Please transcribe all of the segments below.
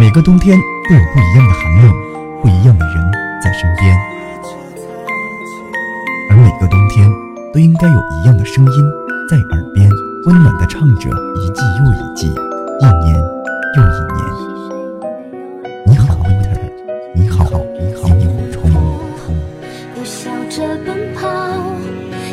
每个冬天都有不一样的寒冷，不一样的人在身边，而每个冬天都应该有一样的声音在耳边，温暖的唱着一季又一季，一年又一年。你好，winter，你好，你好，萤火虫。又笑着奔跑，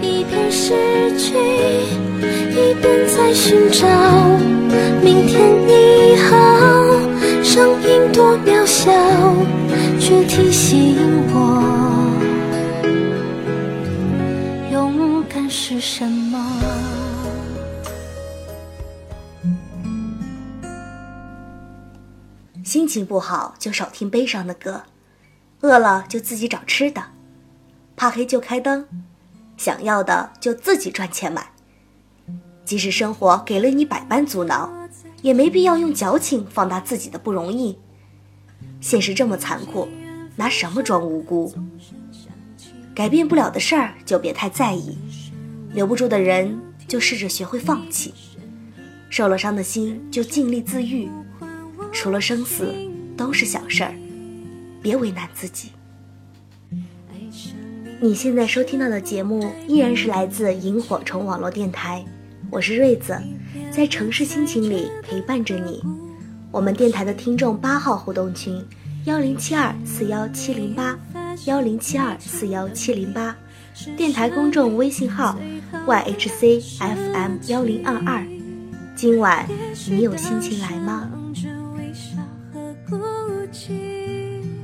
一边失去，一边在寻找明天你好。声音多渺小，却提醒我，勇敢是什么。心情不好就少听悲伤的歌，饿了就自己找吃的，怕黑就开灯，想要的就自己赚钱买。即使生活给了你百般阻挠，也没必要用矫情放大自己的不容易。现实这么残酷，拿什么装无辜？改变不了的事儿就别太在意，留不住的人就试着学会放弃，受了伤的心就尽力自愈。除了生死，都是小事儿，别为难自己。你现在收听到的节目依然是来自萤火虫网络电台，我是瑞子，在城市心情里陪伴着你。我们电台的听众八号互动群：幺零七二四幺七零八，幺零七二四幺七零八。电台公众微信号：YHCFM 幺零二二。今晚你有心情来吗？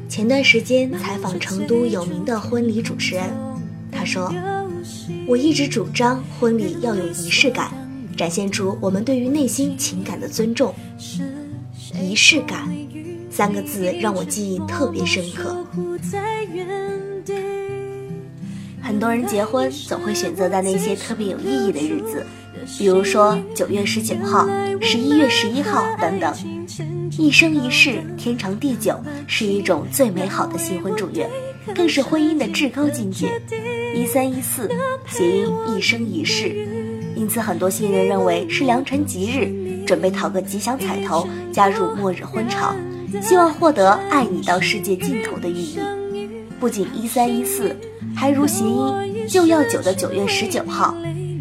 前段时间采访成都有名的婚礼主持人，他说：“我一直主张婚礼要有仪式感，展现出我们对于内心情感的尊重。仪式感三个字让我记忆特别深刻。很多人结婚总会选择在那些特别有意义的日子，比如说九月十九号、十一月十一号等等。”一生一世，天长地久，是一种最美好的新婚祝愿，更是婚姻的至高境界。一三一四，谐音一生一世，因此很多新人认为是良辰吉日，准备讨个吉祥彩头，加入末日婚潮，希望获得爱你到世界尽头的寓意。不仅一三一四，还如谐音就要九的九月十九号，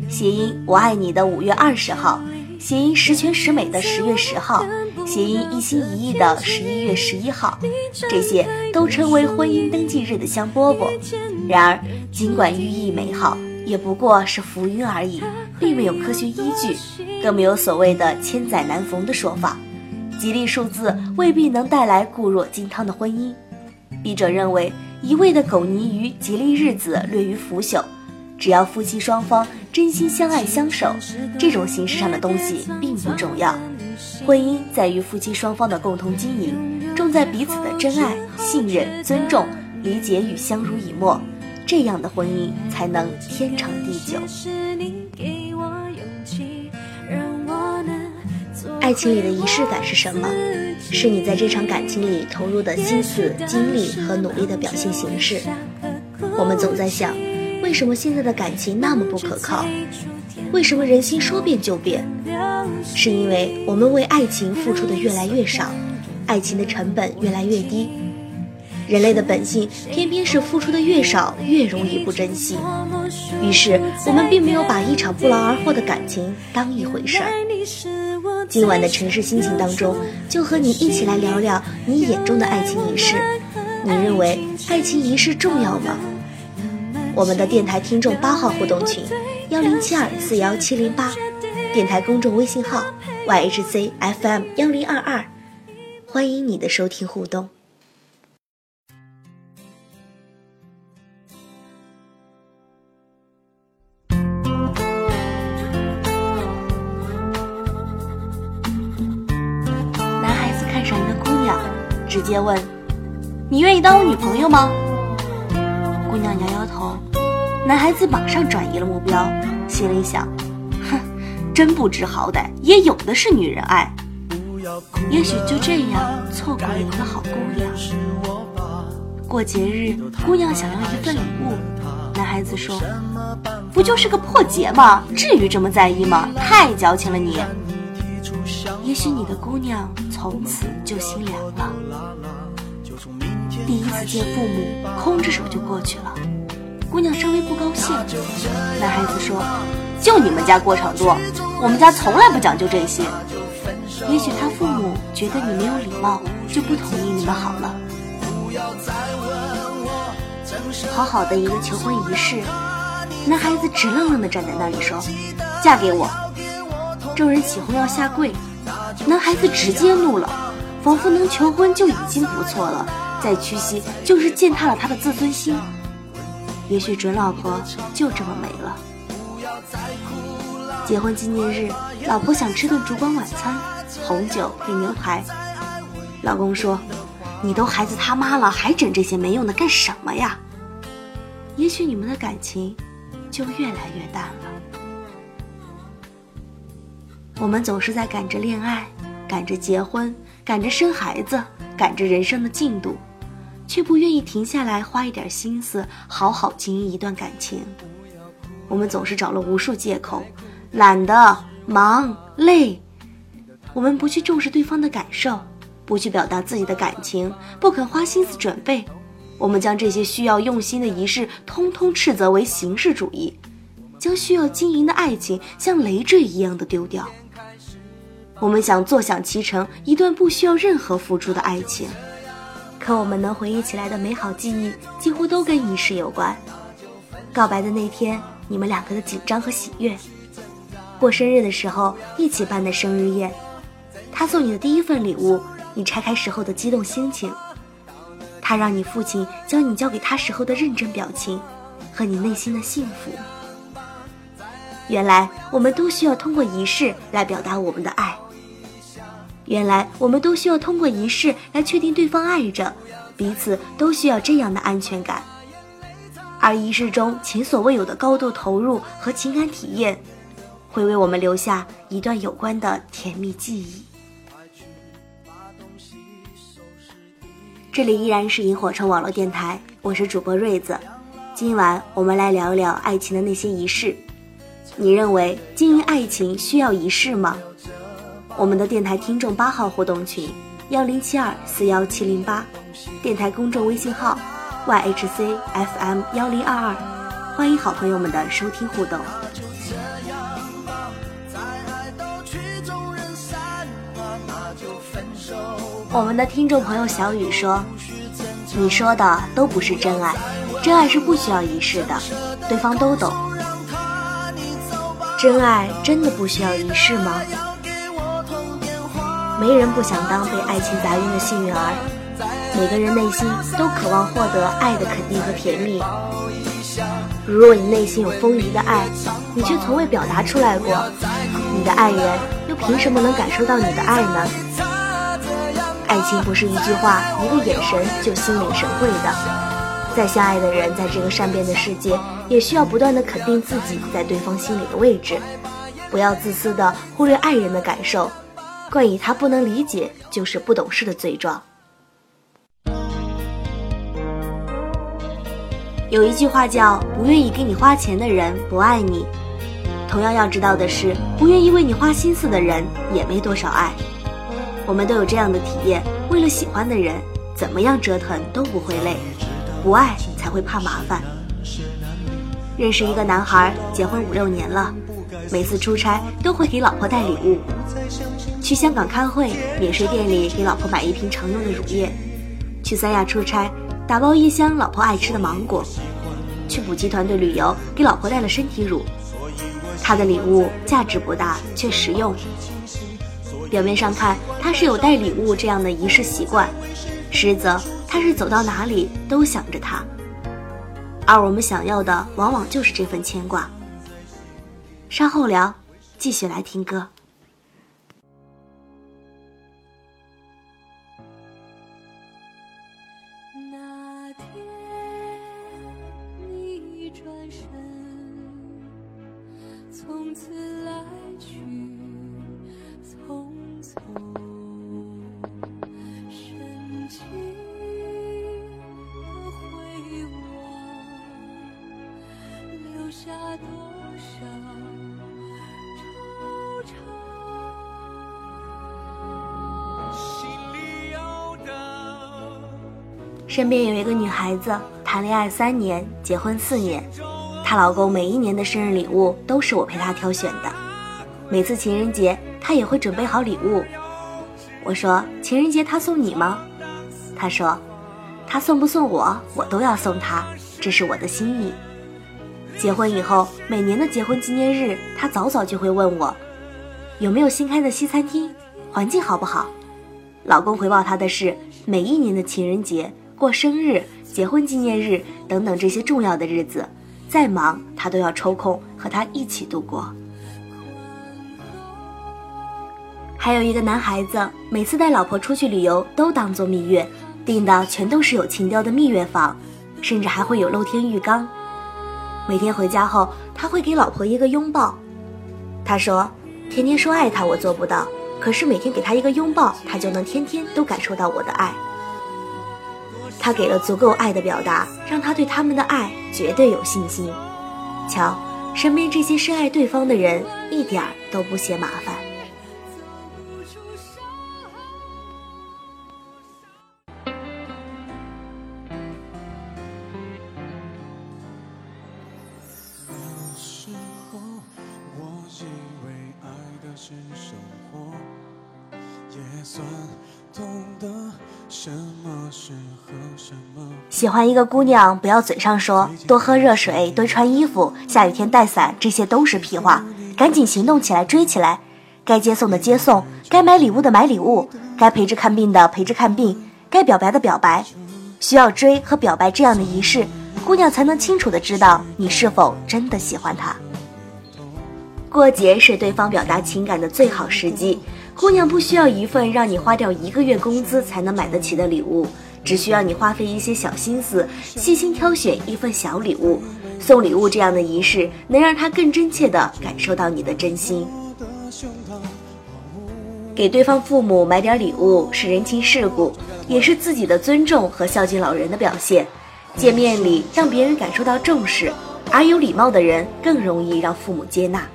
谐音我爱你的五月二十号，谐音十全十美的十月十号。谐音一心一意的十一月十一号，这些都称为婚姻登记日的香饽饽。然而，尽管寓意美好，也不过是浮云而已，并没有科学依据，更没有所谓的千载难逢的说法。吉利数字未必能带来固若金汤的婚姻。笔者认为，一味的苟泥于吉利日子略于腐朽。只要夫妻双方真心相爱相守，这种形式上的东西并不重要。婚姻在于夫妻双方的共同经营，重在彼此的真爱、信任、尊重、理解与相濡以沫，这样的婚姻才能天长地久。爱情里的仪式感是什么？是你在这场感情里投入的心思、精力和努力的表现形式。我们总在想。为什么现在的感情那么不可靠？为什么人心说变就变？是因为我们为爱情付出的越来越少，爱情的成本越来越低。人类的本性偏偏是付出的越少越容易不珍惜。于是我们并没有把一场不劳而获的感情当一回事儿。今晚的城市心情当中，就和你一起来聊聊你眼中的爱情仪式。你认为爱情仪式重要吗？我们的电台听众八号互动群，幺零七二四幺七零八，电台公众微信号 yhcfm 幺零二二，欢迎你的收听互动。接问：“你愿意当我女朋友吗？”姑娘摇摇头，男孩子马上转移了目标，心里想：哼，真不知好歹，也有的是女人爱。也许就这样错过了一个好姑娘。过节日，姑娘想要一份礼物，男孩子说：“不就是个破节吗？至于这么在意吗？太矫情了你。”也许你的姑娘从此就心凉了。第一次见父母，空着手就过去了，姑娘稍微不高兴。男孩子说：“就你们家过场多，我们家从来不讲究这些。”也许他父母觉得你没有礼貌，就不同意你们好了。好好的一个求婚仪式，男孩子直愣愣地站在那里说：“嫁给我！”众人起哄要下跪，男孩子直接怒了，仿佛能求婚就已经不错了，再屈膝就是践踏了他的自尊心。也许准老婆就这么没了。结婚纪念日，老婆想吃顿烛光晚餐，红酒配牛排。老公说：“你都孩子他妈了，还整这些没用的干什么呀？”也许你们的感情就越来越淡了。我们总是在赶着恋爱，赶着结婚，赶着生孩子，赶着人生的进度，却不愿意停下来花一点心思，好好经营一段感情。我们总是找了无数借口，懒得、忙、累。我们不去重视对方的感受，不去表达自己的感情，不肯花心思准备。我们将这些需要用心的仪式，通通斥责为形式主义，将需要经营的爱情像累赘一样的丢掉。我们想坐享其成一段不需要任何付出的爱情，可我们能回忆起来的美好记忆，几乎都跟仪式有关。告白的那天，你们两个的紧张和喜悦；过生日的时候，一起办的生日宴；他送你的第一份礼物，你拆开时候的激动心情。他让你父亲将你交给他时候的认真表情，和你内心的幸福。原来我们都需要通过仪式来表达我们的爱。原来我们都需要通过仪式来确定对方爱着，彼此都需要这样的安全感。而仪式中前所未有的高度投入和情感体验，会为我们留下一段有关的甜蜜记忆。这里依然是萤火虫网络电台，我是主播瑞子。今晚我们来聊聊爱情的那些仪式。你认为经营爱情需要仪式吗？我们的电台听众八号互动群：幺零七二四幺七零八，电台公众微信号：yhcfm 幺零二二，欢迎好朋友们的收听互动。我们的听众朋友小雨说：“你说的都不是真爱，真爱是不需要仪式的，对方都懂。真爱真的不需要仪式吗？没人不想当被爱情砸晕的幸运儿，每个人内心都渴望获得爱的肯定和甜蜜。如若你内心有丰盈的爱，你却从未表达出来过，你的爱人又凭什么能感受到你的爱呢？”爱情不是一句话、一个眼神就心领神会的。再相爱的人，在这个善变的世界，也需要不断的肯定自己在对方心里的位置，不要自私的忽略爱人的感受，冠以他不能理解就是不懂事的罪状。有一句话叫“不愿意给你花钱的人不爱你”，同样要知道的是，不愿意为你花心思的人也没多少爱。我们都有这样的体验：为了喜欢的人，怎么样折腾都不会累；不爱才会怕麻烦。认识一个男孩，结婚五六年了，每次出差都会给老婆带礼物。去香港开会，免税店里给老婆买一瓶常用的乳液；去三亚出差，打包一箱老婆爱吃的芒果；去补习团队旅游，给老婆带了身体乳。他的礼物价值不大，却实用。表面上看，他是有带礼物这样的仪式习惯，实则他是走到哪里都想着他。而我们想要的，往往就是这份牵挂。稍后聊，继续来听歌。下多少惆怅。心里的。身边有一个女孩子，谈恋爱三年，结婚四年。她老公每一年的生日礼物都是我陪她挑选的，每次情人节她也会准备好礼物。我说：“情人节他送你吗？”她说：“他送不送我，我都要送他，这是我的心意。”结婚以后，每年的结婚纪念日，她早早就会问我，有没有新开的西餐厅，环境好不好。老公回报她的是，每一年的情人节、过生日、结婚纪念日等等这些重要的日子，再忙他都要抽空和他一起度过。还有一个男孩子，每次带老婆出去旅游都当做蜜月，订的全都是有情调的蜜月房，甚至还会有露天浴缸。每天回家后，他会给老婆一个拥抱。他说：“天天说爱他，我做不到。”可是每天给他一个拥抱，他就能天天都感受到我的爱。他给了足够爱的表达，让他对他们的爱绝对有信心。瞧，身边这些深爱对方的人，一点儿都不嫌麻烦。喜欢一个姑娘，不要嘴上说多喝热水、多穿衣服、下雨天带伞，这些都是屁话。赶紧行动起来，追起来！该接送的接送，该买礼物的买礼物，该陪着看病的陪着看病，该表白的表白。需要追和表白这样的仪式，姑娘才能清楚的知道你是否真的喜欢他。过节是对方表达情感的最好时机。姑娘不需要一份让你花掉一个月工资才能买得起的礼物，只需要你花费一些小心思，细心挑选一份小礼物。送礼物这样的仪式，能让她更真切地感受到你的真心。给对方父母买点礼物是人情世故，也是自己的尊重和孝敬老人的表现。见面礼让别人感受到重视，而有礼貌的人更容易让父母接纳。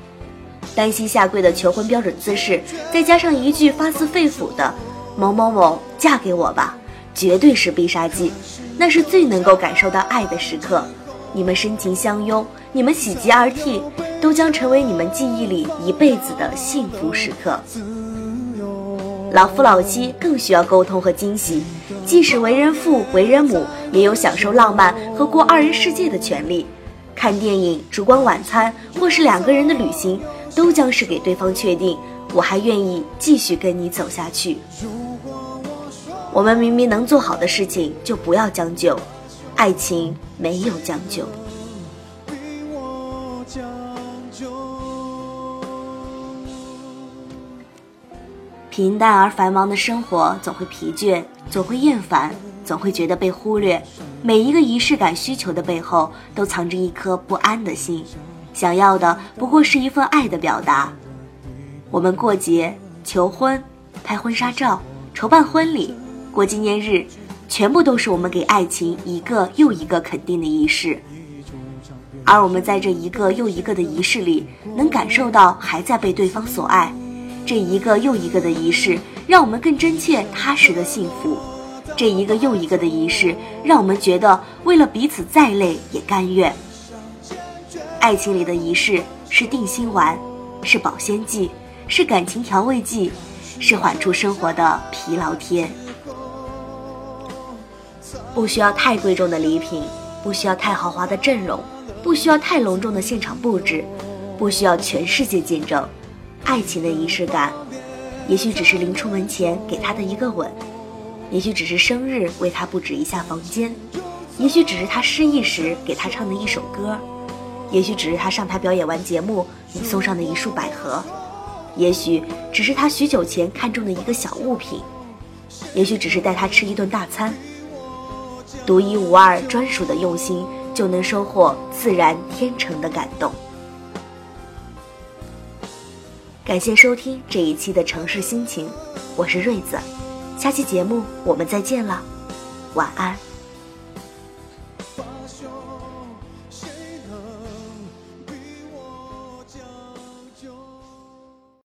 单膝下跪的求婚标准姿势，再加上一句发自肺腑的“某某某，嫁给我吧”，绝对是必杀技。那是最能够感受到爱的时刻。你们深情相拥，你们喜极而泣，都将成为你们记忆里一辈子的幸福时刻。老夫老妻更需要沟通和惊喜，即使为人父、为人母，也有享受浪漫和过二人世界的权利。看电影、烛光晚餐，或是两个人的旅行。都将是给对方确定，我还愿意继续跟你走下去。我们明明能做好的事情，就不要将就。爱情没有将就。平淡而繁忙的生活总会疲倦，总会厌烦，总会觉得被忽略。每一个仪式感需求的背后，都藏着一颗不安的心。想要的不过是一份爱的表达。我们过节、求婚、拍婚纱照、筹办婚礼、过纪念日，全部都是我们给爱情一个又一个肯定的仪式。而我们在这一个又一个的仪式里，能感受到还在被对方所爱。这一个又一个的仪式，让我们更真切、踏实的幸福。这一个又一个的仪式，让我们觉得为了彼此再累也甘愿。爱情里的仪式是定心丸，是保鲜剂，是感情调味剂，是缓出生活的疲劳贴。不需要太贵重的礼品，不需要太豪华的阵容，不需要太隆重的现场布置，不需要全世界见证。爱情的仪式感，也许只是临出门前给他的一个吻，也许只是生日为他布置一下房间，也许只是他失意时给他唱的一首歌。也许只是他上台表演完节目，你送上的一束百合；也许只是他许久前看中的一个小物品；也许只是带他吃一顿大餐。独一无二、专属的用心，就能收获自然天成的感动。感谢收听这一期的城市心情，我是瑞子，下期节目我们再见了，晚安。